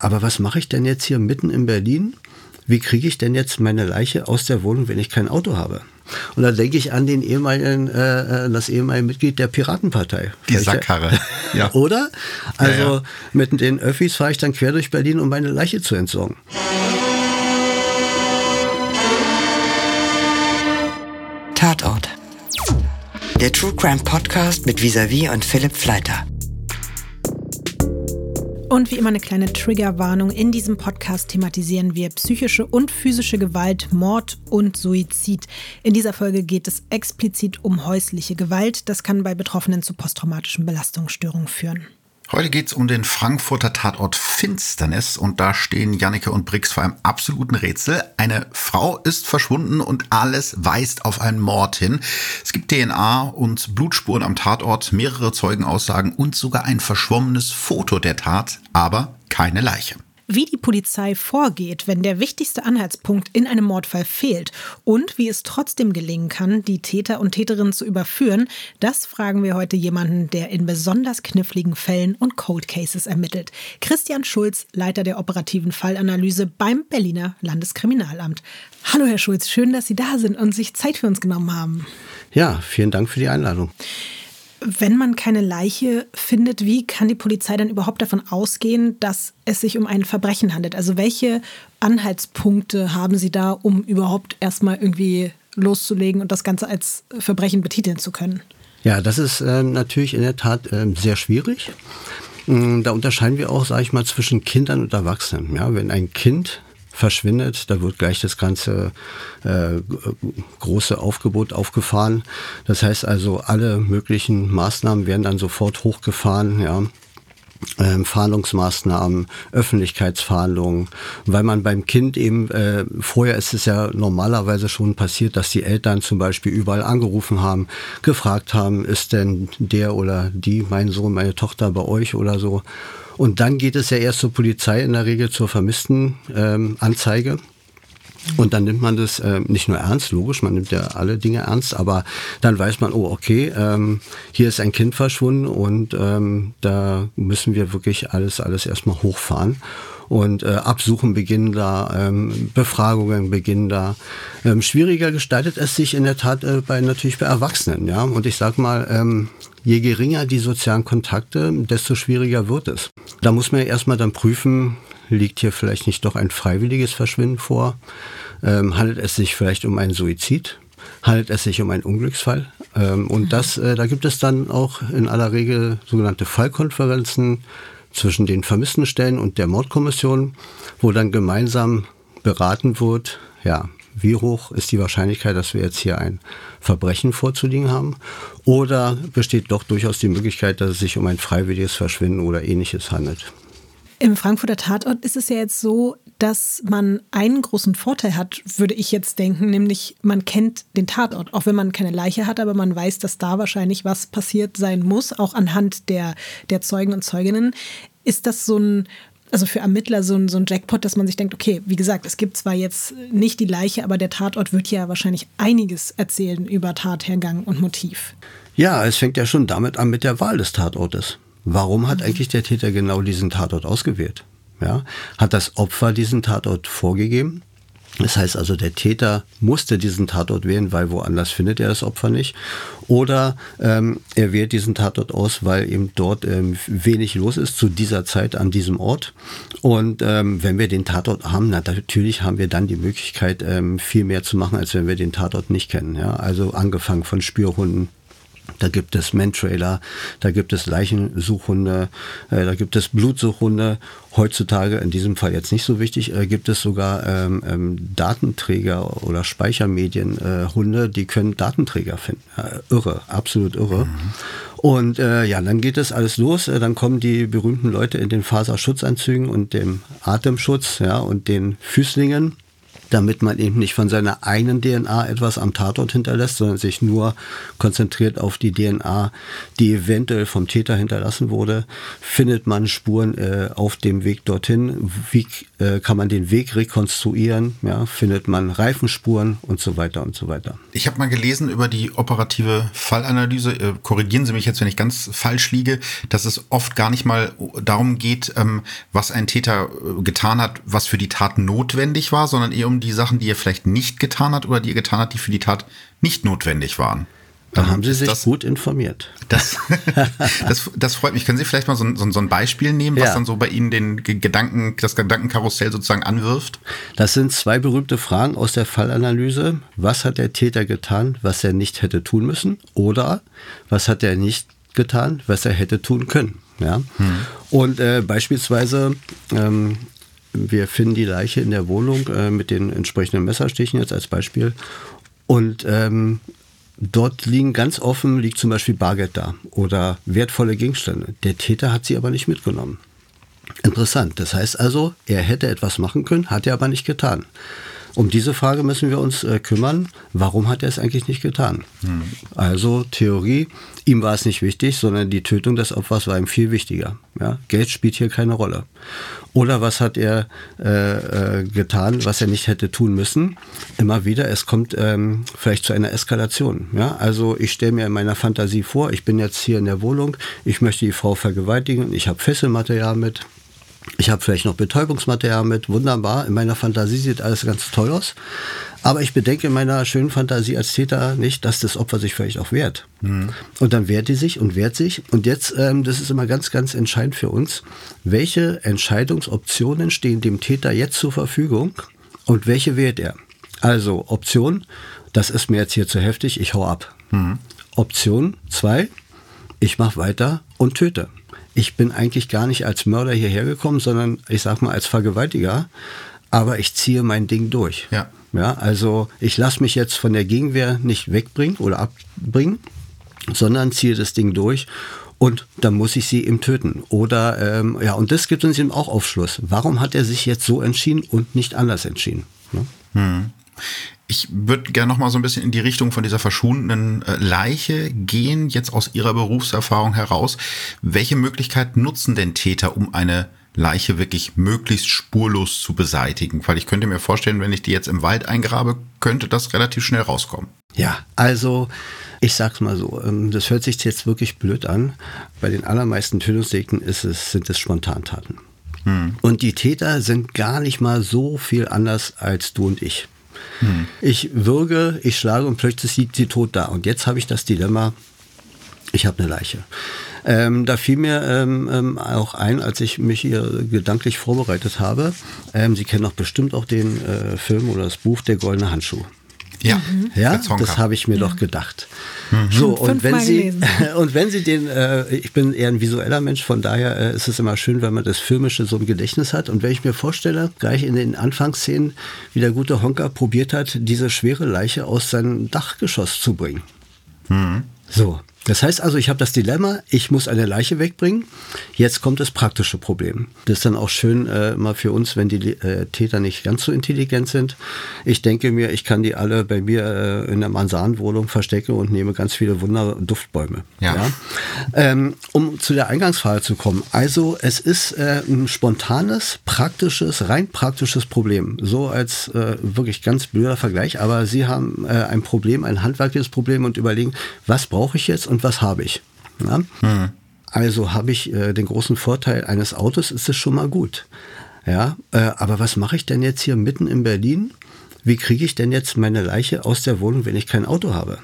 aber was mache ich denn jetzt hier mitten in Berlin? Wie kriege ich denn jetzt meine Leiche aus der Wohnung, wenn ich kein Auto habe? Und da denke ich an den ehemaligen, äh, äh das ehemalige Mitglied der Piratenpartei. Die Sackkarre. ja. Oder? Also ja, ja. mit den Öffis fahre ich dann quer durch Berlin, um meine Leiche zu entsorgen. Tatort. Der True Crime Podcast mit Visavi und Philipp Fleiter. Und wie immer eine kleine Triggerwarnung. In diesem Podcast thematisieren wir psychische und physische Gewalt, Mord und Suizid. In dieser Folge geht es explizit um häusliche Gewalt. Das kann bei Betroffenen zu posttraumatischen Belastungsstörungen führen. Heute geht es um den Frankfurter Tatort Finsternis und da stehen Jannike und Brix vor einem absoluten Rätsel. Eine Frau ist verschwunden und alles weist auf einen Mord hin. Es gibt DNA und Blutspuren am Tatort, mehrere Zeugenaussagen und sogar ein verschwommenes Foto der Tat, aber keine Leiche wie die Polizei vorgeht, wenn der wichtigste Anhaltspunkt in einem Mordfall fehlt und wie es trotzdem gelingen kann, die Täter und Täterinnen zu überführen, das fragen wir heute jemanden, der in besonders kniffligen Fällen und Cold Cases ermittelt. Christian Schulz, Leiter der operativen Fallanalyse beim Berliner Landeskriminalamt. Hallo Herr Schulz, schön, dass Sie da sind und sich Zeit für uns genommen haben. Ja, vielen Dank für die Einladung. Wenn man keine Leiche findet, wie kann die Polizei dann überhaupt davon ausgehen, dass es sich um ein Verbrechen handelt? Also welche Anhaltspunkte haben Sie da, um überhaupt erstmal irgendwie loszulegen und das Ganze als Verbrechen betiteln zu können? Ja, das ist äh, natürlich in der Tat äh, sehr schwierig. Mm, da unterscheiden wir auch, sage ich mal, zwischen Kindern und Erwachsenen. Ja, wenn ein Kind verschwindet. Da wird gleich das ganze äh, große Aufgebot aufgefahren. Das heißt also, alle möglichen Maßnahmen werden dann sofort hochgefahren. Ja. Ähm, Fahndungsmaßnahmen, Öffentlichkeitsfahndungen, weil man beim Kind eben, äh, vorher ist es ja normalerweise schon passiert, dass die Eltern zum Beispiel überall angerufen haben, gefragt haben, ist denn der oder die, mein Sohn, meine Tochter bei euch oder so. Und dann geht es ja erst zur Polizei in der Regel zur vermissten ähm, Anzeige. Und dann nimmt man das äh, nicht nur ernst, logisch, man nimmt ja alle Dinge ernst, aber dann weiß man, oh, okay, ähm, hier ist ein Kind verschwunden und ähm, da müssen wir wirklich alles, alles erstmal hochfahren und äh, Absuchen beginnen da, ähm, Befragungen beginnen da. Ähm, schwieriger gestaltet es sich in der Tat äh, bei natürlich bei Erwachsenen, ja. Und ich sag mal, ähm, je geringer die sozialen Kontakte, desto schwieriger wird es. Da muss man ja erstmal dann prüfen, liegt hier vielleicht nicht doch ein freiwilliges Verschwinden vor? Ähm, handelt es sich vielleicht um einen Suizid? Handelt es sich um einen Unglücksfall? Ähm, und mhm. das, äh, da gibt es dann auch in aller Regel sogenannte Fallkonferenzen, zwischen den vermissten Stellen und der Mordkommission, wo dann gemeinsam beraten wird, ja, wie hoch ist die Wahrscheinlichkeit, dass wir jetzt hier ein Verbrechen vorzulegen haben? Oder besteht doch durchaus die Möglichkeit, dass es sich um ein freiwilliges Verschwinden oder ähnliches handelt? Im Frankfurter Tatort ist es ja jetzt so, dass man einen großen Vorteil hat, würde ich jetzt denken, nämlich man kennt den Tatort, auch wenn man keine Leiche hat, aber man weiß, dass da wahrscheinlich was passiert sein muss, auch anhand der, der Zeugen und Zeuginnen. Ist das so ein, also für Ermittler so ein, so ein Jackpot, dass man sich denkt, okay, wie gesagt, es gibt zwar jetzt nicht die Leiche, aber der Tatort wird ja wahrscheinlich einiges erzählen über Tathergang und Motiv. Ja, es fängt ja schon damit an mit der Wahl des Tatortes. Warum hat eigentlich der Täter genau diesen Tatort ausgewählt? Ja, hat das Opfer diesen Tatort vorgegeben? Das heißt also, der Täter musste diesen Tatort wählen, weil woanders findet er das Opfer nicht. Oder ähm, er wählt diesen Tatort aus, weil eben dort ähm, wenig los ist zu dieser Zeit an diesem Ort. Und ähm, wenn wir den Tatort haben, na, natürlich haben wir dann die Möglichkeit, ähm, viel mehr zu machen, als wenn wir den Tatort nicht kennen. Ja? Also angefangen von Spürhunden, da gibt es Mantrailer, da gibt es Leichensuchhunde, äh, da gibt es Blutsuchhunde. Heutzutage, in diesem Fall jetzt nicht so wichtig, äh, gibt es sogar ähm, ähm, Datenträger oder Speichermedienhunde, äh, die können Datenträger finden. irre, absolut irre. Mhm. Und äh, ja, dann geht es alles los. Äh, dann kommen die berühmten Leute in den Faserschutzanzügen und dem Atemschutz ja, und den Füßlingen damit man eben nicht von seiner eigenen DNA etwas am Tatort hinterlässt, sondern sich nur konzentriert auf die DNA, die eventuell vom Täter hinterlassen wurde. Findet man Spuren äh, auf dem Weg dorthin? Wie äh, kann man den Weg rekonstruieren? Ja, findet man Reifenspuren und so weiter und so weiter. Ich habe mal gelesen über die operative Fallanalyse. Äh, korrigieren Sie mich jetzt, wenn ich ganz falsch liege, dass es oft gar nicht mal darum geht, ähm, was ein Täter äh, getan hat, was für die Tat notwendig war, sondern eher um die Sachen, die er vielleicht nicht getan hat oder die er getan hat, die für die Tat nicht notwendig waren. Da haben Sie sich das, gut informiert. Das, das, das freut mich. Können Sie vielleicht mal so, so, so ein Beispiel nehmen, was ja. dann so bei Ihnen den Gedanken, das Gedankenkarussell sozusagen anwirft? Das sind zwei berühmte Fragen aus der Fallanalyse. Was hat der Täter getan, was er nicht hätte tun müssen? Oder was hat er nicht getan, was er hätte tun können? Ja. Hm. Und äh, beispielsweise ähm, wir finden die Leiche in der Wohnung äh, mit den entsprechenden Messerstichen jetzt als Beispiel. Und ähm, dort liegen ganz offen, liegt zum Beispiel Bargeld da oder wertvolle Gegenstände. Der Täter hat sie aber nicht mitgenommen. Interessant. Das heißt also, er hätte etwas machen können, hat er aber nicht getan. Um diese Frage müssen wir uns äh, kümmern. Warum hat er es eigentlich nicht getan? Hm. Also Theorie, ihm war es nicht wichtig, sondern die Tötung des Opfers war ihm viel wichtiger. Ja? Geld spielt hier keine Rolle. Oder was hat er äh, äh, getan, was er nicht hätte tun müssen? Immer wieder, es kommt ähm, vielleicht zu einer Eskalation. Ja? Also ich stelle mir in meiner Fantasie vor, ich bin jetzt hier in der Wohnung, ich möchte die Frau vergewaltigen, ich habe Fesselmaterial mit, ich habe vielleicht noch Betäubungsmaterial mit, wunderbar. In meiner Fantasie sieht alles ganz toll aus. Aber ich bedenke in meiner schönen Fantasie als Täter nicht, dass das Opfer sich vielleicht auch wehrt. Mhm. Und dann wehrt die sich und wehrt sich. Und jetzt, ähm, das ist immer ganz, ganz entscheidend für uns, welche Entscheidungsoptionen stehen dem Täter jetzt zur Verfügung und welche wehrt er? Also Option, das ist mir jetzt hier zu heftig, ich hau ab. Mhm. Option zwei, ich mache weiter und töte ich bin eigentlich gar nicht als Mörder hierher gekommen, sondern ich sag mal als Vergewaltiger, aber ich ziehe mein Ding durch. Ja. Ja, also ich lasse mich jetzt von der Gegenwehr nicht wegbringen oder abbringen, sondern ziehe das Ding durch und dann muss ich sie eben töten. Oder ähm, ja, und das gibt uns eben auch Aufschluss. Warum hat er sich jetzt so entschieden und nicht anders entschieden? Ne? Hm. Ich würde gerne noch mal so ein bisschen in die Richtung von dieser verschwundenen äh, Leiche gehen, jetzt aus Ihrer Berufserfahrung heraus. Welche Möglichkeiten nutzen denn Täter, um eine Leiche wirklich möglichst spurlos zu beseitigen? Weil ich könnte mir vorstellen, wenn ich die jetzt im Wald eingrabe, könnte das relativ schnell rauskommen. Ja, also ich sag's mal so, ähm, das hört sich jetzt wirklich blöd an. Bei den allermeisten Tötungsdelikten ist es, sind es Spontantaten. Hm. Und die Täter sind gar nicht mal so viel anders als du und ich. Ich würge, ich schlage und plötzlich liegt sie tot da. Und jetzt habe ich das Dilemma, ich habe eine Leiche. Ähm, da fiel mir ähm, ähm, auch ein, als ich mich hier gedanklich vorbereitet habe. Ähm, Sie kennen doch bestimmt auch den äh, Film oder das Buch Der goldene Handschuh. Ja, mhm. ja das habe ich mir ja. doch gedacht. Mhm. So, und wenn, Sie, und wenn Sie den, äh, ich bin eher ein visueller Mensch, von daher äh, ist es immer schön, wenn man das Filmische so im Gedächtnis hat. Und wenn ich mir vorstelle, gleich in den Anfangsszenen, wie der gute Honker probiert hat, diese schwere Leiche aus seinem Dachgeschoss zu bringen. Mhm. So, das heißt also, ich habe das Dilemma, ich muss eine Leiche wegbringen. Jetzt kommt das praktische Problem. Das ist dann auch schön äh, mal für uns, wenn die äh, Täter nicht ganz so intelligent sind. Ich denke mir, ich kann die alle bei mir äh, in der Mansardenwohnung verstecken und nehme ganz viele Wunder Duftbäume. Ja. ja? Ähm, um zu der Eingangsfrage zu kommen. Also es ist äh, ein spontanes, praktisches, rein praktisches Problem. So als äh, wirklich ganz blöder Vergleich. Aber Sie haben äh, ein Problem, ein handwerkliches Problem und überlegen, was brauche ich jetzt? Und was habe ich. Hm. Also habe ich äh, den großen Vorteil eines Autos, ist es schon mal gut. Ja, äh, aber was mache ich denn jetzt hier mitten in Berlin? Wie kriege ich denn jetzt meine Leiche aus der Wohnung, wenn ich kein Auto habe?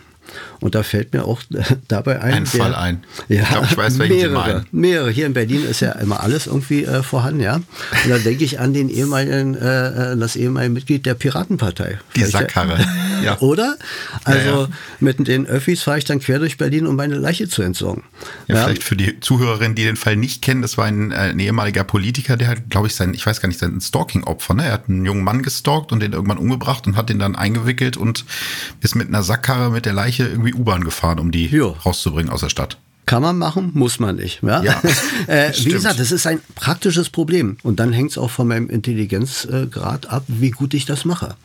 Und da fällt mir auch dabei ein. Ein der, Fall ein. Ja, ich glaube, ich weiß, welchen mehrere, Sie meinen. Mehrere. Hier in Berlin ist ja immer alles irgendwie äh, vorhanden, ja. Und da denke ich an den ehemaligen, äh, äh das ehemalige Mitglied der Piratenpartei. Die Sackkarre. ja. Oder? Also ja, ja. mit den Öffis fahre ich dann quer durch Berlin, um meine Leiche zu entsorgen. Ja, ja. vielleicht für die Zuhörerinnen, die den Fall nicht kennen, das war ein, äh, ein ehemaliger Politiker, der hat, glaube ich, sein, ich weiß gar nicht, sein Stalking-Opfer, ne? Er hat einen jungen Mann gestalkt und den irgendwann umgebracht und hat den dann eingewickelt und ist mit einer Sackkarre mit der Leiche irgendwie U-Bahn gefahren, um die jo. rauszubringen aus der Stadt. Kann man machen, muss man nicht. Ja? ja äh, wie gesagt, das ist ein praktisches Problem. Und dann hängt es auch von meinem Intelligenzgrad ab, wie gut ich das mache.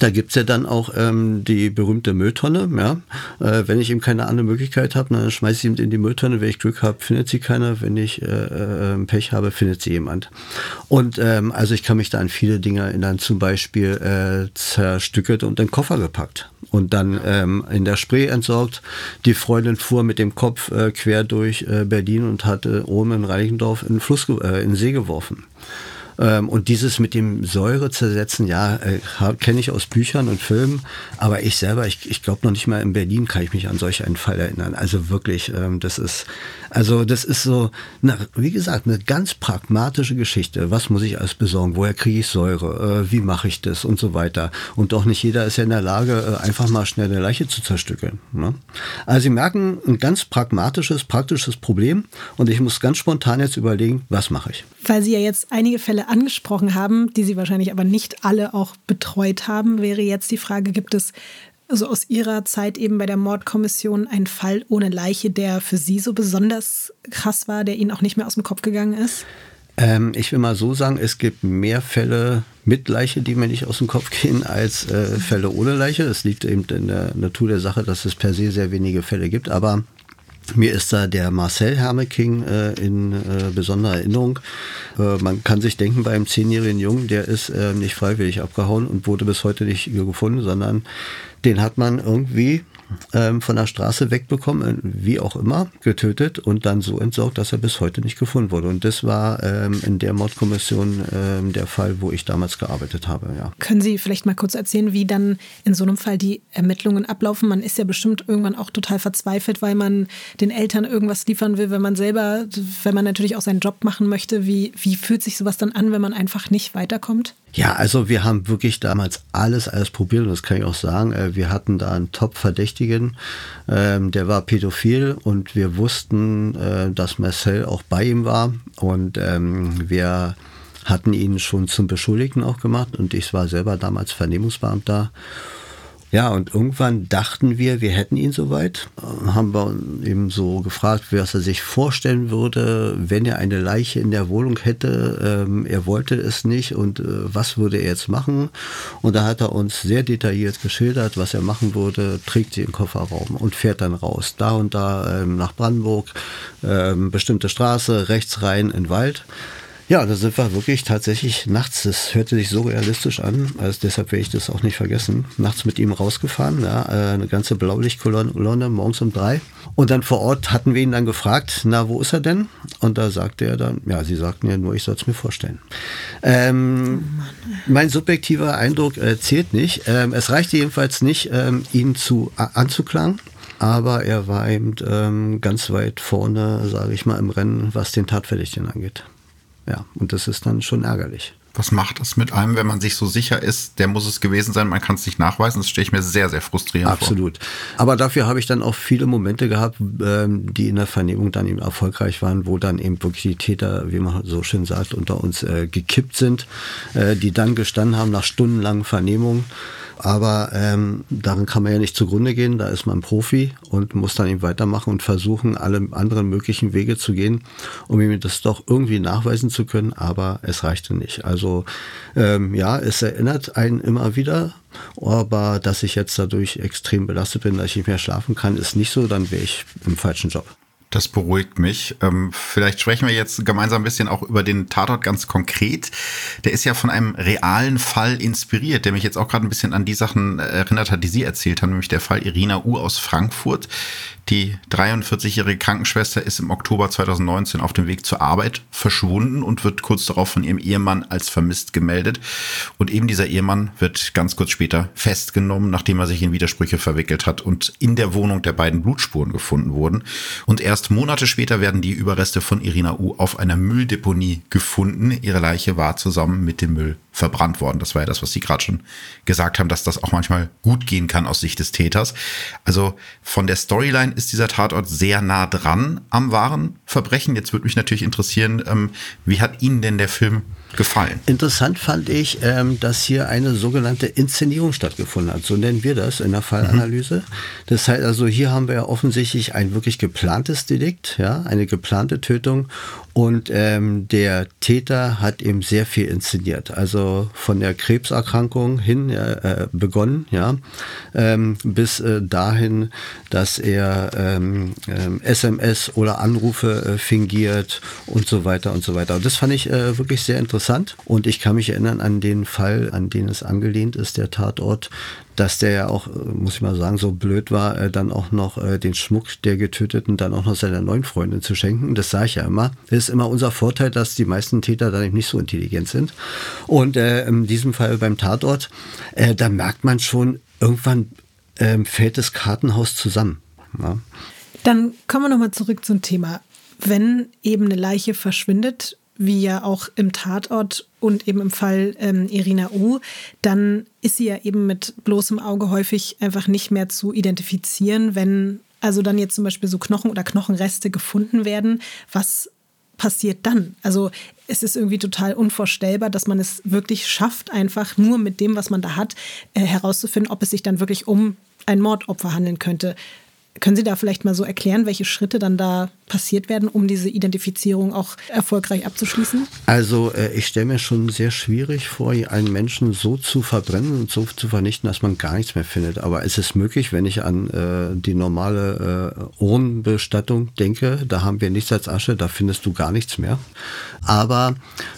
Da gibt's ja dann auch ähm, die berühmte Mülltonne. Ja? Äh, wenn ich eben keine andere Möglichkeit habe, dann schmeiße ich sie in die Mülltonne. Wenn ich Glück habe, findet sie keiner. Wenn ich äh, äh, Pech habe, findet sie jemand. Und ähm, also ich kann mich da an viele Dinge erinnern, zum Beispiel äh, zerstückelt und in den Koffer gepackt und dann ähm, in der Spree entsorgt. Die Freundin fuhr mit dem Kopf äh, quer durch äh, Berlin und hatte oben in Reichendorf in Fluss, äh, in See geworfen. Ähm, und dieses mit dem Säure zersetzen, ja, äh, kenne ich aus Büchern und Filmen, aber ich selber, ich, ich glaube noch nicht mal in Berlin kann ich mich an solch einen Fall erinnern. Also wirklich, ähm, das ist, also das ist so, na, wie gesagt, eine ganz pragmatische Geschichte. Was muss ich alles besorgen? Woher kriege ich Säure? Äh, wie mache ich das? Und so weiter. Und doch nicht jeder ist ja in der Lage, äh, einfach mal schnell eine Leiche zu zerstückeln. Ne? Also Sie merken, ein ganz pragmatisches, praktisches Problem. Und ich muss ganz spontan jetzt überlegen, was mache ich? Weil Sie ja jetzt einige Fälle angesprochen haben, die Sie wahrscheinlich aber nicht alle auch betreut haben, wäre jetzt die Frage, gibt es also aus Ihrer Zeit eben bei der Mordkommission ein Fall ohne Leiche, der für Sie so besonders krass war, der Ihnen auch nicht mehr aus dem Kopf gegangen ist? Ähm, ich will mal so sagen, es gibt mehr Fälle mit Leiche, die mir nicht aus dem Kopf gehen, als äh, Fälle ohne Leiche. Es liegt eben in der Natur der Sache, dass es per se sehr wenige Fälle gibt. Aber mir ist da der Marcel Hermeking äh, in äh, besonderer Erinnerung. Äh, man kann sich denken, bei einem zehnjährigen Jungen, der ist äh, nicht freiwillig abgehauen und wurde bis heute nicht gefunden, sondern den hat man irgendwie ähm, von der Straße wegbekommen, wie auch immer, getötet und dann so entsorgt, dass er bis heute nicht gefunden wurde. Und das war ähm, in der Mordkommission ähm, der Fall, wo ich damals gearbeitet habe. Ja. Können Sie vielleicht mal kurz erzählen, wie dann in so einem Fall die Ermittlungen ablaufen? Man ist ja bestimmt irgendwann auch total verzweifelt, weil man den Eltern irgendwas liefern will, wenn man selber, wenn man natürlich auch seinen Job machen möchte. Wie, wie fühlt sich sowas dann an, wenn man einfach nicht weiterkommt? Ja, also wir haben wirklich damals alles, alles probiert und das kann ich auch sagen. Äh, wir hatten da einen Top-Verdächtigen, ähm, der war pädophil und wir wussten, äh, dass Marcel auch bei ihm war und ähm, wir hatten ihn schon zum Beschuldigten auch gemacht und ich war selber damals Vernehmungsbeamter ja, und irgendwann dachten wir, wir hätten ihn soweit. Haben wir eben so gefragt, was er sich vorstellen würde, wenn er eine Leiche in der Wohnung hätte. Ähm, er wollte es nicht und äh, was würde er jetzt machen? Und da hat er uns sehr detailliert geschildert, was er machen würde, trägt sie im Kofferraum und fährt dann raus. Da und da ähm, nach Brandenburg, ähm, bestimmte Straße, rechts rein in den Wald. Ja, da sind wir wirklich tatsächlich nachts, das hörte sich so realistisch an, also deshalb werde ich das auch nicht vergessen, nachts mit ihm rausgefahren, ja, äh, eine ganze Blaulichtkolonne morgens um drei. Und dann vor Ort hatten wir ihn dann gefragt, na, wo ist er denn? Und da sagte er dann, ja, sie sagten ja nur, ich soll es mir vorstellen. Ähm, oh mein subjektiver Eindruck äh, zählt nicht. Ähm, es reichte jedenfalls nicht, ähm, ihn zu anzuklagen aber er war eben ähm, ganz weit vorne, sage ich mal, im Rennen, was den Tatverdächtigen angeht. Ja, und das ist dann schon ärgerlich. Was macht das mit einem, wenn man sich so sicher ist, der muss es gewesen sein, man kann es nicht nachweisen? Das stelle ich mir sehr, sehr frustrierend Absolut. vor. Absolut. Aber dafür habe ich dann auch viele Momente gehabt, ähm, die in der Vernehmung dann eben erfolgreich waren, wo dann eben wirklich die Täter, wie man so schön sagt, unter uns äh, gekippt sind, äh, die dann gestanden haben nach stundenlangen Vernehmungen aber ähm, darin kann man ja nicht zugrunde gehen. Da ist man Profi und muss dann eben weitermachen und versuchen, alle anderen möglichen Wege zu gehen, um ihm das doch irgendwie nachweisen zu können. Aber es reichte nicht. Also ähm, ja, es erinnert einen immer wieder. Aber dass ich jetzt dadurch extrem belastet bin, dass ich nicht mehr schlafen kann, ist nicht so. Dann wäre ich im falschen Job. Das beruhigt mich. Ähm, vielleicht sprechen wir jetzt gemeinsam ein bisschen auch über den Tatort ganz konkret. Der ist ja von einem realen Fall inspiriert, der mich jetzt auch gerade ein bisschen an die Sachen erinnert hat, die Sie erzählt haben, nämlich der Fall Irina U aus Frankfurt. Die 43-jährige Krankenschwester ist im Oktober 2019 auf dem Weg zur Arbeit verschwunden und wird kurz darauf von ihrem Ehemann als vermisst gemeldet. Und eben dieser Ehemann wird ganz kurz später festgenommen, nachdem er sich in Widersprüche verwickelt hat und in der Wohnung der beiden Blutspuren gefunden wurden. Und erst Monate später werden die Überreste von Irina U auf einer Mülldeponie gefunden. Ihre Leiche war zusammen mit dem Müll verbrannt worden. Das war ja das, was Sie gerade schon gesagt haben, dass das auch manchmal gut gehen kann aus Sicht des Täters. Also von der Storyline ist dieser Tatort sehr nah dran am wahren Verbrechen. Jetzt würde mich natürlich interessieren, ähm, wie hat Ihnen denn der Film gefallen? Interessant fand ich, ähm, dass hier eine sogenannte Inszenierung stattgefunden hat. So nennen wir das in der Fallanalyse. Mhm. Das heißt also, hier haben wir ja offensichtlich ein wirklich geplantes Delikt, ja, eine geplante Tötung und ähm, der Täter hat eben sehr viel inszeniert. Also von der Krebserkrankung hin äh, begonnen, ja, ähm, bis äh, dahin, dass er ähm, SMS ähm, oder Anrufe äh, fingiert und so weiter und so weiter. Und das fand ich äh, wirklich sehr interessant. Und ich kann mich erinnern an den Fall, an den es angelehnt ist, der Tatort dass der ja auch, äh, muss ich mal sagen, so blöd war, äh, dann auch noch äh, den Schmuck der Getöteten dann auch noch seiner neuen Freundin zu schenken. Das sage ich ja immer. Das ist immer unser Vorteil, dass die meisten Täter dann eben nicht so intelligent sind. Und in diesem Fall beim Tatort, da merkt man schon, irgendwann äh, fällt das Kartenhaus zusammen. Ja. Dann kommen wir nochmal zurück zum Thema. Wenn eben eine Leiche verschwindet, wie ja auch im Tatort und eben im Fall ähm, Irina U, dann ist sie ja eben mit bloßem Auge häufig einfach nicht mehr zu identifizieren, wenn also dann jetzt zum Beispiel so Knochen oder Knochenreste gefunden werden. Was passiert dann? Also es ist irgendwie total unvorstellbar, dass man es wirklich schafft, einfach nur mit dem, was man da hat, äh, herauszufinden, ob es sich dann wirklich um ein Mordopfer handeln könnte. Können Sie da vielleicht mal so erklären, welche Schritte dann da passiert werden, um diese Identifizierung auch erfolgreich abzuschließen? Also äh, ich stelle mir schon sehr schwierig vor, einen Menschen so zu verbrennen und so zu vernichten, dass man gar nichts mehr findet. Aber es ist möglich, wenn ich an äh, die normale äh, Urnenbestattung denke, da haben wir nichts als Asche, da findest du gar nichts mehr. Aber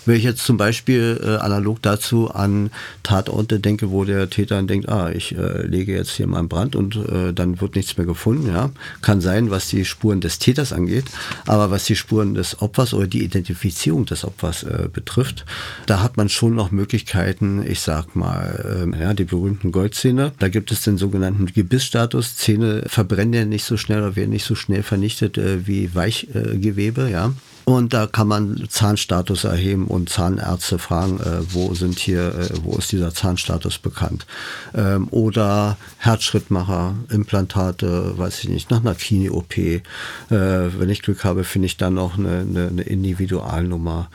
wenn ich jetzt zum Beispiel äh, analog dazu an Tatorte denke, wo der Täter dann denkt, ah, ich äh, lege jetzt hier mal einen Brand und äh, dann wird nichts mehr gefunden, ja, kann sein, was die Spuren des Täters angeht, aber was die Spuren des Opfers oder die Identifizierung des Opfers äh, betrifft, da hat man schon noch Möglichkeiten, ich sag mal, äh, ja, die berühmten Goldzähne, da gibt es den sogenannten Gebissstatus, Zähne verbrennen ja nicht so schnell oder werden nicht so schnell vernichtet äh, wie Weichgewebe, ja. Und da kann man Zahnstatus erheben und Zahnärzte fragen, äh, wo sind hier, äh, wo ist dieser Zahnstatus bekannt. Ähm, oder Herzschrittmacher, Implantate, weiß ich nicht, nach einer Knie-OP. Äh, wenn ich Glück habe, finde ich dann noch eine, eine, eine Individualnummer.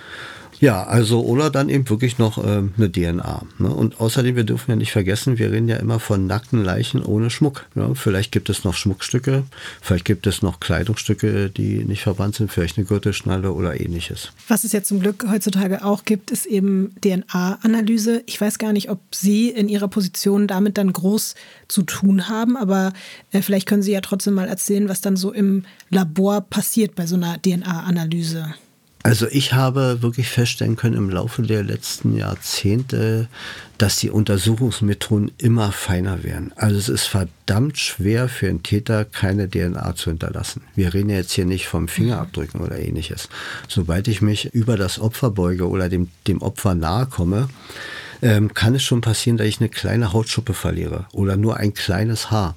Ja, also oder dann eben wirklich noch äh, eine DNA. Ne? Und außerdem, wir dürfen ja nicht vergessen, wir reden ja immer von nackten Leichen ohne Schmuck. Ne? Vielleicht gibt es noch Schmuckstücke, vielleicht gibt es noch Kleidungsstücke, die nicht verbannt sind, vielleicht eine Gürtelschnalle oder ähnliches. Was es ja zum Glück heutzutage auch gibt, ist eben DNA-Analyse. Ich weiß gar nicht, ob Sie in Ihrer Position damit dann groß zu tun haben, aber äh, vielleicht können Sie ja trotzdem mal erzählen, was dann so im Labor passiert bei so einer DNA-Analyse. Also ich habe wirklich feststellen können im Laufe der letzten Jahrzehnte, dass die Untersuchungsmethoden immer feiner werden. Also es ist verdammt schwer für einen Täter keine DNA zu hinterlassen. Wir reden jetzt hier nicht vom Fingerabdrücken oder ähnliches. Sobald ich mich über das Opfer beuge oder dem, dem Opfer nahe komme, ähm, kann es schon passieren, dass ich eine kleine Hautschuppe verliere oder nur ein kleines Haar.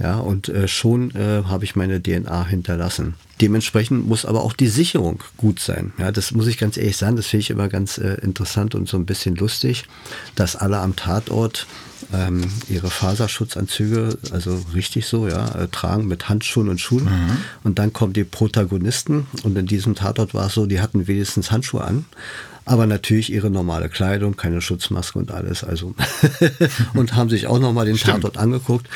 Ja, und äh, schon äh, habe ich meine DNA hinterlassen. Dementsprechend muss aber auch die Sicherung gut sein. Ja, das muss ich ganz ehrlich sagen, das finde ich immer ganz äh, interessant und so ein bisschen lustig, dass alle am Tatort ähm, ihre Faserschutzanzüge, also richtig so, ja, äh, tragen mit Handschuhen und Schuhen. Mhm. Und dann kommen die Protagonisten und in diesem Tatort war es so, die hatten wenigstens Handschuhe an aber natürlich ihre normale Kleidung, keine Schutzmaske und alles. Also und haben sich auch nochmal den Stimmt. Tatort angeguckt.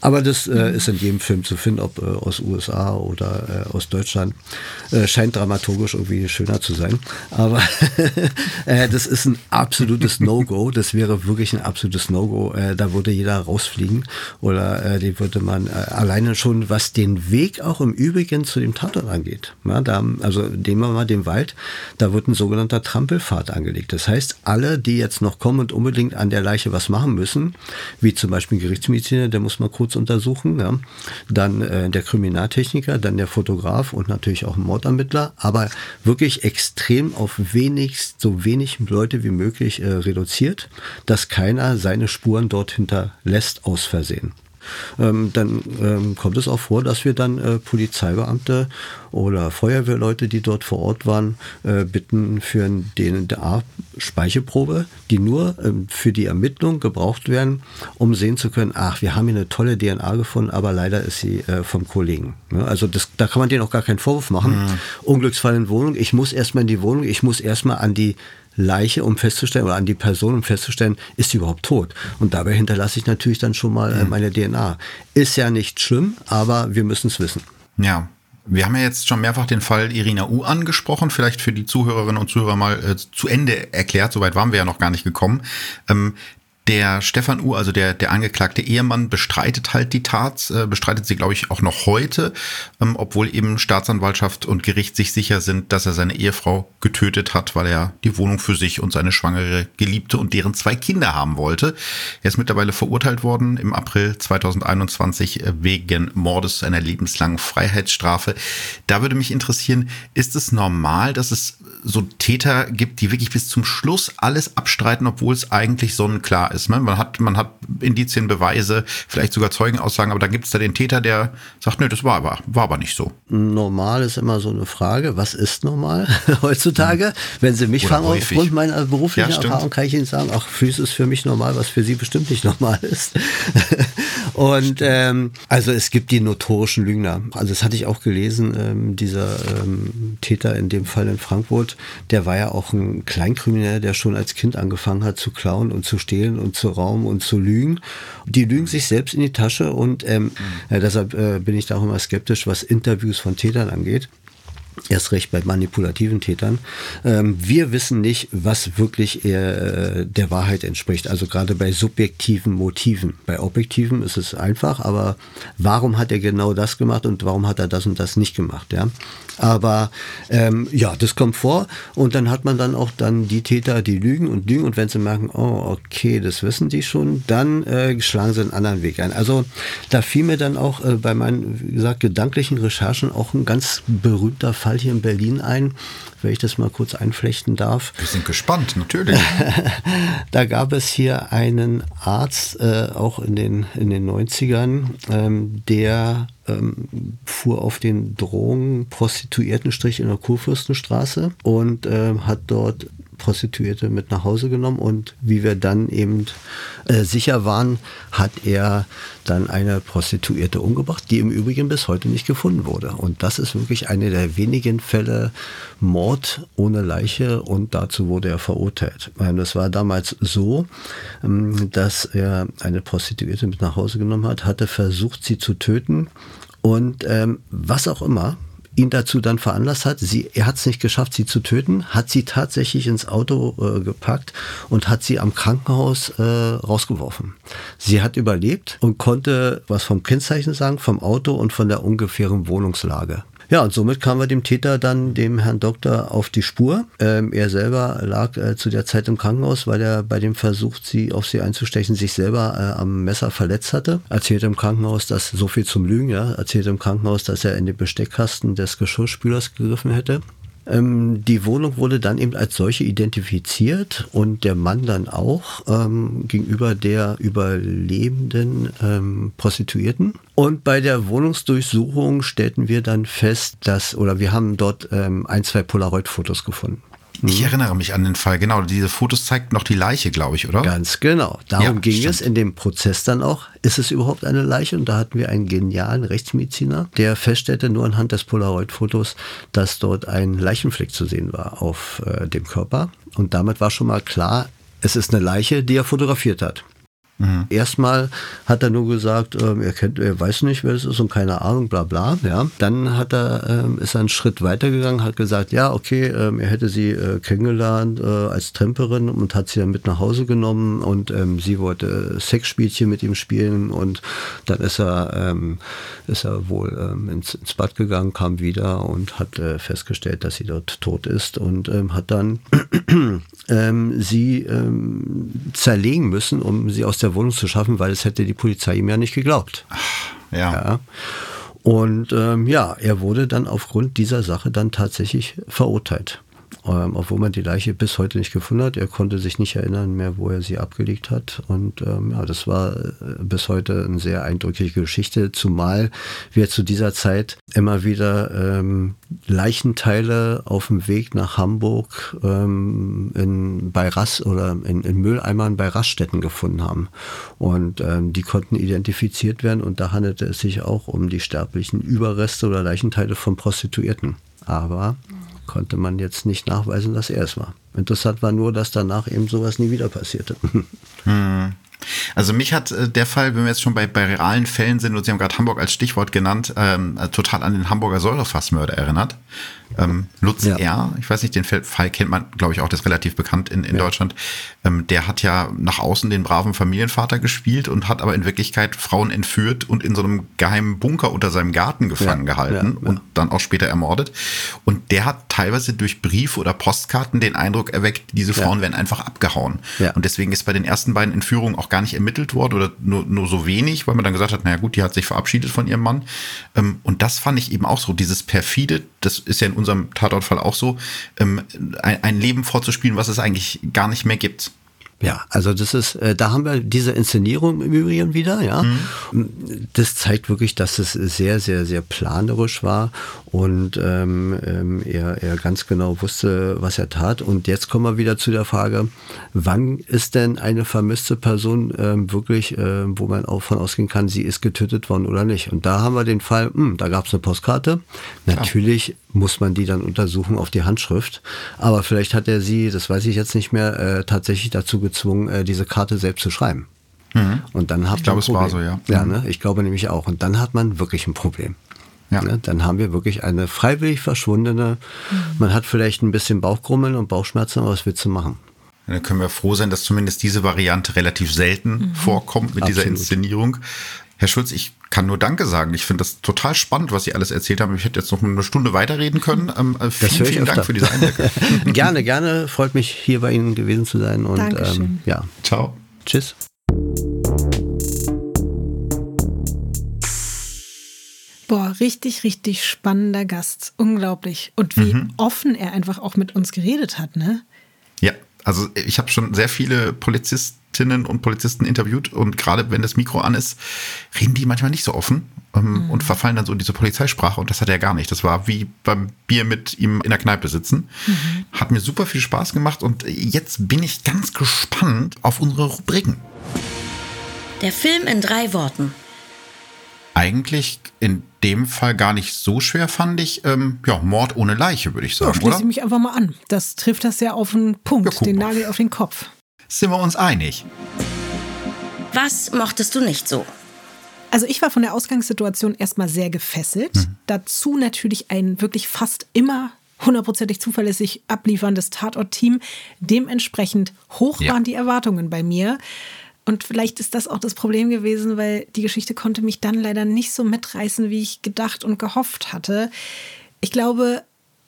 Aber das äh, ist in jedem Film zu finden, ob äh, aus USA oder äh, aus Deutschland. Äh, scheint dramaturgisch irgendwie schöner zu sein. Aber äh, das ist ein absolutes No-Go. Das wäre wirklich ein absolutes No-Go. Äh, da würde jeder rausfliegen oder äh, die würde man äh, alleine schon, was den Weg auch im Übrigen zu dem Tatort angeht. Ja, da, also nehmen wir mal den Wald. Da wird ein sogenannter Trampel Trampelpfad angelegt. Das heißt, alle, die jetzt noch kommen und unbedingt an der Leiche was machen müssen, wie zum Beispiel Gerichtsmediziner, der muss mal kurz untersuchen, ja. dann äh, der Kriminaltechniker, dann der Fotograf und natürlich auch ein Mordermittler, aber wirklich extrem auf wenig, so wenig Leute wie möglich äh, reduziert, dass keiner seine Spuren dort hinterlässt aus Versehen ähm, dann ähm, kommt es auch vor, dass wir dann äh, Polizeibeamte oder Feuerwehrleute, die dort vor Ort waren, äh, bitten für eine DNA-Speicheprobe, die nur ähm, für die Ermittlung gebraucht werden, um sehen zu können, ach, wir haben hier eine tolle DNA gefunden, aber leider ist sie äh, vom Kollegen. Ja, also das, da kann man denen auch gar keinen Vorwurf machen. Mhm. Unglücksfall in Wohnung, ich muss erstmal in die Wohnung, ich muss erstmal an die Leiche, um festzustellen, oder an die Person, um festzustellen, ist sie überhaupt tot. Und dabei hinterlasse ich natürlich dann schon mal äh, mhm. meine DNA. Ist ja nicht schlimm, aber wir müssen es wissen. Ja, wir haben ja jetzt schon mehrfach den Fall Irina U angesprochen, vielleicht für die Zuhörerinnen und Zuhörer mal äh, zu Ende erklärt, soweit waren wir ja noch gar nicht gekommen. Ähm, der Stefan U., also der, der angeklagte Ehemann, bestreitet halt die Tat, äh, bestreitet sie, glaube ich, auch noch heute, ähm, obwohl eben Staatsanwaltschaft und Gericht sich sicher sind, dass er seine Ehefrau getötet hat, weil er die Wohnung für sich und seine schwangere Geliebte und deren zwei Kinder haben wollte. Er ist mittlerweile verurteilt worden im April 2021 äh, wegen Mordes zu einer lebenslangen Freiheitsstrafe. Da würde mich interessieren, ist es normal, dass es so Täter gibt, die wirklich bis zum Schluss alles abstreiten, obwohl es eigentlich sonnenklar ist. Ne? Man hat, man hat Indizien, Beweise, vielleicht sogar Zeugenaussagen, aber dann gibt es da den Täter, der sagt, nö, das war aber, war aber nicht so. Normal ist immer so eine Frage, was ist normal heutzutage? Hm. Wenn Sie mich Oder fragen, häufig. aufgrund meiner beruflichen ja, Erfahrung kann ich Ihnen sagen, ach, Füße ist für mich normal, was für Sie bestimmt nicht normal ist. Und ähm, also es gibt die notorischen Lügner. Also das hatte ich auch gelesen, ähm, dieser ähm, Täter in dem Fall in Frankfurt, der war ja auch ein Kleinkrimineller, der schon als Kind angefangen hat zu klauen und zu stehlen und zu rauben und zu lügen. Die lügen sich selbst in die Tasche und ähm, mhm. äh, deshalb äh, bin ich da auch immer skeptisch, was Interviews von Tätern angeht erst recht bei manipulativen Tätern. Ähm, wir wissen nicht, was wirklich äh, der Wahrheit entspricht. Also gerade bei subjektiven Motiven. Bei objektiven ist es einfach, aber warum hat er genau das gemacht und warum hat er das und das nicht gemacht? Ja? Aber ähm, ja, das kommt vor und dann hat man dann auch dann die Täter, die lügen und lügen und wenn sie merken, oh okay, das wissen die schon, dann äh, schlagen sie einen anderen Weg ein. Also da fiel mir dann auch äh, bei meinen, wie gesagt, gedanklichen Recherchen auch ein ganz berühmter Fall hier in Berlin ein, wenn ich das mal kurz einflechten darf. Wir sind gespannt, natürlich. da gab es hier einen Arzt, äh, auch in den, in den 90ern, ähm, der ähm, fuhr auf den Drogen-Prostituiertenstrich in der Kurfürstenstraße und äh, hat dort Prostituierte mit nach Hause genommen und wie wir dann eben äh, sicher waren, hat er dann eine Prostituierte umgebracht, die im Übrigen bis heute nicht gefunden wurde. Und das ist wirklich eine der wenigen Fälle Mord ohne Leiche und dazu wurde er verurteilt. Das war damals so, ähm, dass er eine Prostituierte mit nach Hause genommen hat, hatte versucht, sie zu töten und ähm, was auch immer, ihn dazu dann veranlasst hat. Sie, er hat es nicht geschafft, sie zu töten, hat sie tatsächlich ins Auto äh, gepackt und hat sie am Krankenhaus äh, rausgeworfen. Sie hat überlebt und konnte was vom Kennzeichen sagen, vom Auto und von der ungefähren Wohnungslage. Ja, und somit kamen wir dem Täter dann, dem Herrn Doktor, auf die Spur. Ähm, er selber lag äh, zu der Zeit im Krankenhaus, weil er bei dem Versuch, sie auf sie einzustechen, sich selber äh, am Messer verletzt hatte. Erzählte im Krankenhaus, dass so viel zum Lügen, ja, erzählte im Krankenhaus, dass er in den Besteckkasten des Geschirrspülers gegriffen hätte. Ähm, die Wohnung wurde dann eben als solche identifiziert und der Mann dann auch ähm, gegenüber der überlebenden ähm, Prostituierten. Und bei der Wohnungsdurchsuchung stellten wir dann fest, dass, oder wir haben dort ähm, ein, zwei Polaroid-Fotos gefunden. Ich erinnere mich an den Fall, genau. Diese Fotos zeigten noch die Leiche, glaube ich, oder? Ganz genau. Darum ja, ging stimmt. es in dem Prozess dann auch. Ist es überhaupt eine Leiche? Und da hatten wir einen genialen Rechtsmediziner, der feststellte nur anhand des Polaroid-Fotos, dass dort ein Leichenfleck zu sehen war auf äh, dem Körper. Und damit war schon mal klar, es ist eine Leiche, die er fotografiert hat. Mhm. Erstmal hat er nur gesagt, ähm, er kennt, er weiß nicht, wer es ist und keine Ahnung, bla bla. Ja. Dann hat er, ähm, ist er einen Schritt weitergegangen, hat gesagt, ja, okay, ähm, er hätte sie äh, kennengelernt äh, als Tramperin und hat sie dann mit nach Hause genommen und ähm, sie wollte Sexspielchen mit ihm spielen und dann ist er, ähm, ist er wohl ähm, ins, ins Bad gegangen, kam wieder und hat äh, festgestellt, dass sie dort tot ist und hat dann sie zerlegen müssen, um sie aus der der Wohnung zu schaffen, weil es hätte die Polizei ihm ja nicht geglaubt. ja. ja. Und ähm, ja, er wurde dann aufgrund dieser Sache dann tatsächlich verurteilt ähm, obwohl man die Leiche bis heute nicht gefunden hat. Er konnte sich nicht erinnern mehr, wo er sie abgelegt hat. Und ähm, ja, das war äh, bis heute eine sehr eindrückliche Geschichte, zumal wir zu dieser Zeit immer wieder ähm, Leichenteile auf dem Weg nach Hamburg ähm, in, bei Rass oder in, in Mülleimern bei Raststätten gefunden haben. Und ähm, die konnten identifiziert werden und da handelte es sich auch um die sterblichen Überreste oder Leichenteile von Prostituierten. Aber konnte man jetzt nicht nachweisen, dass er es war. Interessant war nur, dass danach eben sowas nie wieder passierte. Hm. Also mich hat äh, der Fall, wenn wir jetzt schon bei, bei realen Fällen sind und Sie haben gerade Hamburg als Stichwort genannt, ähm, äh, total an den Hamburger Säurefassmörder erinnert. Ähm, Lutz ja. R., ich weiß nicht, den Fall kennt man, glaube ich, auch, das ist relativ bekannt in, in ja. Deutschland. Ähm, der hat ja nach außen den braven Familienvater gespielt und hat aber in Wirklichkeit Frauen entführt und in so einem geheimen Bunker unter seinem Garten gefangen ja. gehalten und dann auch später ermordet. Und der hat teilweise durch Briefe oder Postkarten den Eindruck erweckt, diese Frauen werden einfach abgehauen. Und deswegen ist bei den ersten beiden Entführungen auch gar nicht ermittelt worden oder nur, nur so wenig, weil man dann gesagt hat, naja gut, die hat sich verabschiedet von ihrem Mann. Ähm, und das fand ich eben auch so, dieses perfide, das ist ja in unserem Tatortfall auch so, ähm, ein, ein Leben vorzuspielen, was es eigentlich gar nicht mehr gibt. Ja, also das ist, äh, da haben wir diese Inszenierung im Übrigen wieder, ja. Mhm. Das zeigt wirklich, dass es sehr, sehr, sehr planerisch war und ähm, ähm, er, er ganz genau wusste, was er tat. Und jetzt kommen wir wieder zu der Frage, wann ist denn eine vermisste Person ähm, wirklich, äh, wo man auch von ausgehen kann, sie ist getötet worden oder nicht. Und da haben wir den Fall, mh, hm, da gab es eine Postkarte. Natürlich muss man die dann untersuchen auf die Handschrift. Aber vielleicht hat er sie, das weiß ich jetzt nicht mehr, äh, tatsächlich dazu gezwungen, äh, diese Karte selbst zu schreiben. Mhm. Und dann hat ich glaube, es war so, ja. Ja, ne? ich glaube nämlich auch. Und dann hat man wirklich ein Problem. Ja. Ne? Dann haben wir wirklich eine freiwillig verschwundene. Mhm. Man hat vielleicht ein bisschen Bauchgrummeln und Bauchschmerzen, aber was willst du machen? dann können wir froh sein, dass zumindest diese Variante relativ selten mhm. vorkommt mit Absolut. dieser Inszenierung. Herr Schulz, ich kann nur Danke sagen. Ich finde das total spannend, was Sie alles erzählt haben. Ich hätte jetzt noch eine Stunde weiterreden können. Ähm, äh, vielen, vielen Dank für diese Einblicke. gerne, gerne. Freut mich, hier bei Ihnen gewesen zu sein. Und ähm, ja. Ciao. Tschüss. Boah, richtig, richtig spannender Gast. Unglaublich. Und wie mhm. offen er einfach auch mit uns geredet hat, ne? Ja, also ich habe schon sehr viele Polizisten Polizistinnen und Polizisten interviewt und gerade wenn das Mikro an ist, reden die manchmal nicht so offen ähm, mhm. und verfallen dann so in diese Polizeisprache und das hat er gar nicht. Das war wie beim Bier mit ihm in der Kneipe sitzen. Mhm. Hat mir super viel Spaß gemacht und jetzt bin ich ganz gespannt auf unsere Rubriken. Der Film in drei Worten. Eigentlich in dem Fall gar nicht so schwer, fand ich. Ähm, ja, Mord ohne Leiche, würde ich sagen. Ja, schließe ich mich einfach mal an. Das trifft das ja auf den Punkt, ja, den Nagel auf den Kopf sind wir uns einig. Was mochtest du nicht so? Also ich war von der Ausgangssituation erstmal sehr gefesselt. Mhm. Dazu natürlich ein wirklich fast immer hundertprozentig zuverlässig ablieferndes Tatort-Team. Dementsprechend hoch ja. waren die Erwartungen bei mir. Und vielleicht ist das auch das Problem gewesen, weil die Geschichte konnte mich dann leider nicht so mitreißen, wie ich gedacht und gehofft hatte. Ich glaube,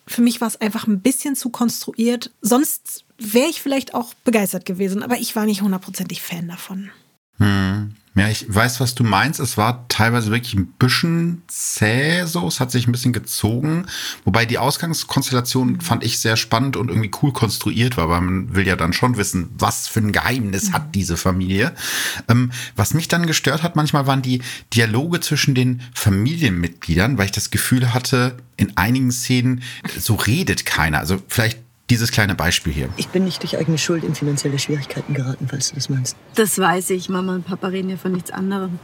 für mich war es einfach ein bisschen zu konstruiert. Sonst wäre ich vielleicht auch begeistert gewesen, aber ich war nicht hundertprozentig Fan davon. Hm. Ja, ich weiß, was du meinst. Es war teilweise wirklich ein bisschen zäh so. Es hat sich ein bisschen gezogen. Wobei die Ausgangskonstellation fand ich sehr spannend und irgendwie cool konstruiert war, weil man will ja dann schon wissen, was für ein Geheimnis mhm. hat diese Familie. Ähm, was mich dann gestört hat manchmal waren die Dialoge zwischen den Familienmitgliedern, weil ich das Gefühl hatte, in einigen Szenen, so redet keiner. Also vielleicht dieses kleine Beispiel hier. Ich bin nicht durch eigene Schuld in finanzielle Schwierigkeiten geraten, falls du das meinst. Das weiß ich. Mama und Papa reden ja von nichts anderem.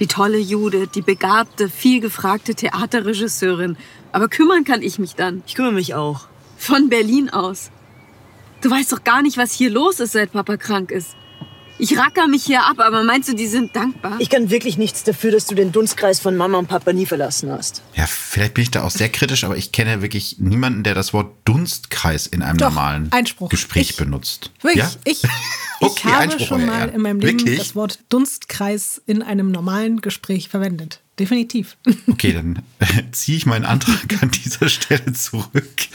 Die tolle Jude, die begabte, vielgefragte Theaterregisseurin. Aber kümmern kann ich mich dann. Ich kümmere mich auch. Von Berlin aus. Du weißt doch gar nicht, was hier los ist, seit Papa krank ist. Ich racker mich hier ab, aber meinst du, die sind dankbar? Ich kann wirklich nichts dafür, dass du den Dunstkreis von Mama und Papa nie verlassen hast. Ja, vielleicht bin ich da auch sehr kritisch, aber ich kenne wirklich niemanden, der das Wort Dunstkreis in einem Doch, normalen Einspruch. Gespräch ich, benutzt. Wirklich, ja? ich, okay, ich habe Einspruch, schon mal in meinem Leben wirklich? das Wort Dunstkreis in einem normalen Gespräch verwendet definitiv. Okay, dann äh, ziehe ich meinen Antrag an dieser Stelle zurück.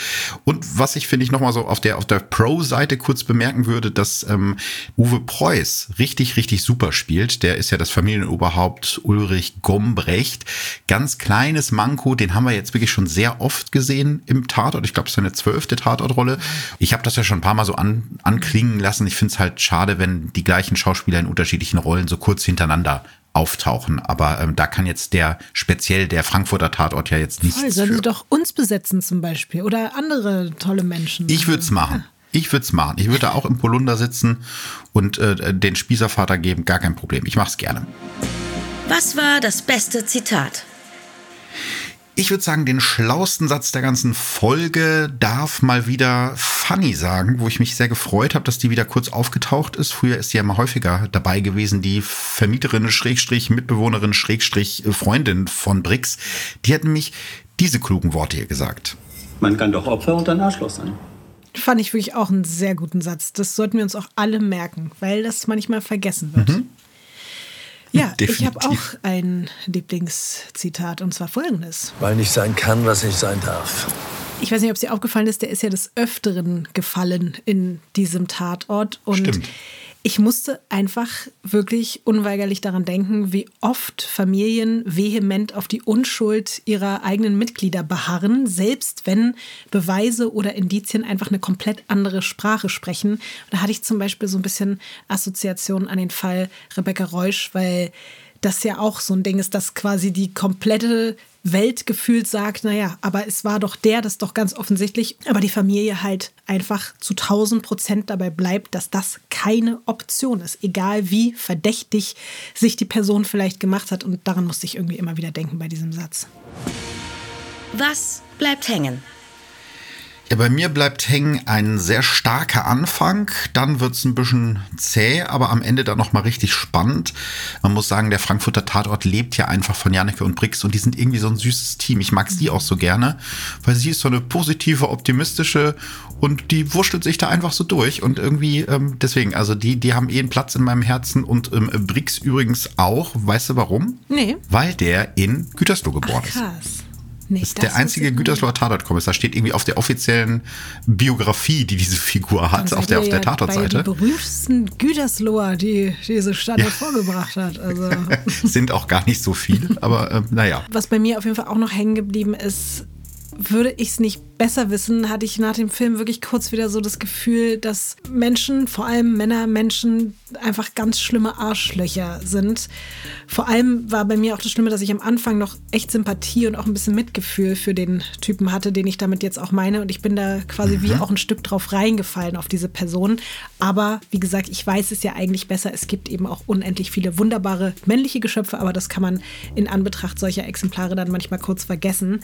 Und was ich finde ich nochmal so auf der, auf der Pro-Seite kurz bemerken würde, dass ähm, Uwe Preuß richtig, richtig super spielt. Der ist ja das Familienoberhaupt Ulrich Gombrecht. Ganz kleines Manko, den haben wir jetzt wirklich schon sehr oft gesehen im Tatort. Ich glaube, es ist seine zwölfte Tatortrolle. Ich habe das ja schon ein paar Mal so an, anklingen lassen. Ich finde es halt schade, wenn die gleichen Schauspieler in unterschiedlichen Rollen so kurz hintereinander auftauchen. Aber ähm, da kann jetzt der speziell der Frankfurter Tatort ja jetzt nichts Voll, sollen für. sie doch uns besetzen zum Beispiel oder andere tolle Menschen. Ich würde es machen. Ich würde es machen. Ich würde auch im Polunder sitzen und äh, den Spießervater geben. Gar kein Problem. Ich mache es gerne. Was war das beste Zitat? Ich würde sagen, den schlausten Satz der ganzen Folge darf mal wieder Funny sagen, wo ich mich sehr gefreut habe, dass die wieder kurz aufgetaucht ist. Früher ist die ja mal häufiger dabei gewesen, die Vermieterin, Schrägstrich, Mitbewohnerin, Schrägstrich, Freundin von Brix. Die hat nämlich diese klugen Worte hier gesagt. Man kann doch Opfer und ein Arschloch sein. Fand ich wirklich auch einen sehr guten Satz. Das sollten wir uns auch alle merken, weil das manchmal vergessen wird. Mhm. Ja, Definitiv. ich habe auch ein Lieblingszitat und zwar folgendes. Weil nicht sein kann, was nicht sein darf. Ich weiß nicht, ob es dir aufgefallen ist, der ist ja des Öfteren gefallen in diesem Tatort. Und Stimmt ich musste einfach wirklich unweigerlich daran denken, wie oft Familien vehement auf die Unschuld ihrer eigenen Mitglieder beharren, selbst wenn Beweise oder Indizien einfach eine komplett andere Sprache sprechen. Da hatte ich zum Beispiel so ein bisschen Assoziation an den Fall Rebecca Reusch, weil das ja auch so ein Ding ist, dass quasi die komplette Welt gefühlt sagt, naja, aber es war doch der, das ist doch ganz offensichtlich, aber die Familie halt einfach zu 1000 Prozent dabei bleibt, dass das keine Option ist, egal wie verdächtig sich die Person vielleicht gemacht hat. Und daran musste ich irgendwie immer wieder denken bei diesem Satz. Was bleibt hängen? Ja, bei mir bleibt hängen ein sehr starker Anfang, dann wird's ein bisschen zäh, aber am Ende dann nochmal richtig spannend. Man muss sagen, der Frankfurter Tatort lebt ja einfach von Janneke und Brix und die sind irgendwie so ein süßes Team. Ich mag sie auch so gerne, weil sie ist so eine positive, optimistische und die wurschtelt sich da einfach so durch und irgendwie ähm, deswegen, also die, die haben eh einen Platz in meinem Herzen und ähm, Brix übrigens auch. Weißt du warum? Nee. Weil der in Gütersloh geboren Ach, krass. ist. Das ist der einzige Gütersloher Tatort-Kommissar. Steht irgendwie auf der offiziellen Biografie, die diese Figur hat, auf der, auf der Tatortseite. Die berühmtesten Gütersloher, die diese Stadt ja. hervorgebracht hat. Also. Sind auch gar nicht so viele, aber äh, naja. Was bei mir auf jeden Fall auch noch hängen geblieben ist, würde ich es nicht besser wissen, hatte ich nach dem Film wirklich kurz wieder so das Gefühl, dass Menschen, vor allem Männer, Menschen einfach ganz schlimme Arschlöcher sind. Vor allem war bei mir auch das Schlimme, dass ich am Anfang noch echt Sympathie und auch ein bisschen Mitgefühl für den Typen hatte, den ich damit jetzt auch meine. Und ich bin da quasi mhm. wie auch ein Stück drauf reingefallen auf diese Person. Aber wie gesagt, ich weiß es ja eigentlich besser. Es gibt eben auch unendlich viele wunderbare männliche Geschöpfe, aber das kann man in Anbetracht solcher Exemplare dann manchmal kurz vergessen.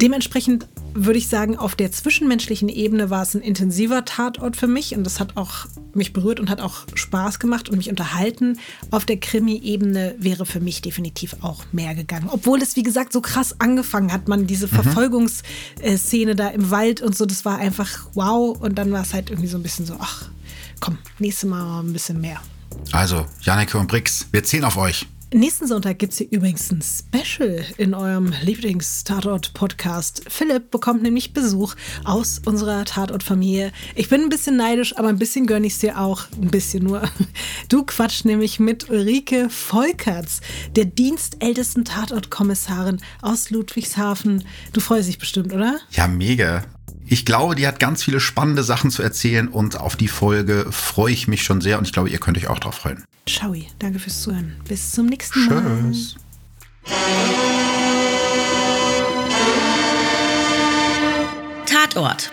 Dementsprechend würde ich sagen, auf der zwischenmenschlichen Ebene war es ein intensiver Tatort für mich und das hat auch mich berührt und hat auch Spaß gemacht und mich unterhalten. Auf der Krimi-Ebene wäre für mich definitiv auch mehr gegangen. Obwohl es, wie gesagt, so krass angefangen hat, man diese mhm. Verfolgungsszene da im Wald und so, das war einfach wow. Und dann war es halt irgendwie so ein bisschen so, ach, komm, nächstes Mal ein bisschen mehr. Also, Janneke und Brix, wir zählen auf euch. Nächsten Sonntag gibt es hier übrigens ein Special in eurem Lieblings-Tatort-Podcast. Philipp bekommt nämlich Besuch aus unserer Tatort-Familie. Ich bin ein bisschen neidisch, aber ein bisschen gönne ich es dir auch. Ein bisschen nur. Du quatschst nämlich mit Ulrike Volkerts, der dienstältesten Tatort-Kommissarin aus Ludwigshafen. Du freust dich bestimmt, oder? Ja, mega. Ich glaube, die hat ganz viele spannende Sachen zu erzählen und auf die Folge freue ich mich schon sehr und ich glaube, ihr könnt euch auch drauf freuen. Ciao, danke fürs Zuhören. Bis zum nächsten Mal. Tschüss. Tatort.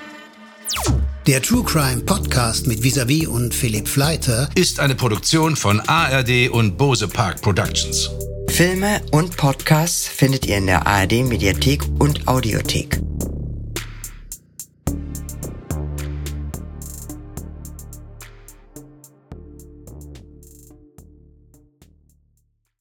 Der True Crime Podcast mit Visavi und Philipp Fleiter ist eine Produktion von ARD und Bose Park Productions. Filme und Podcasts findet ihr in der ARD Mediathek und Audiothek.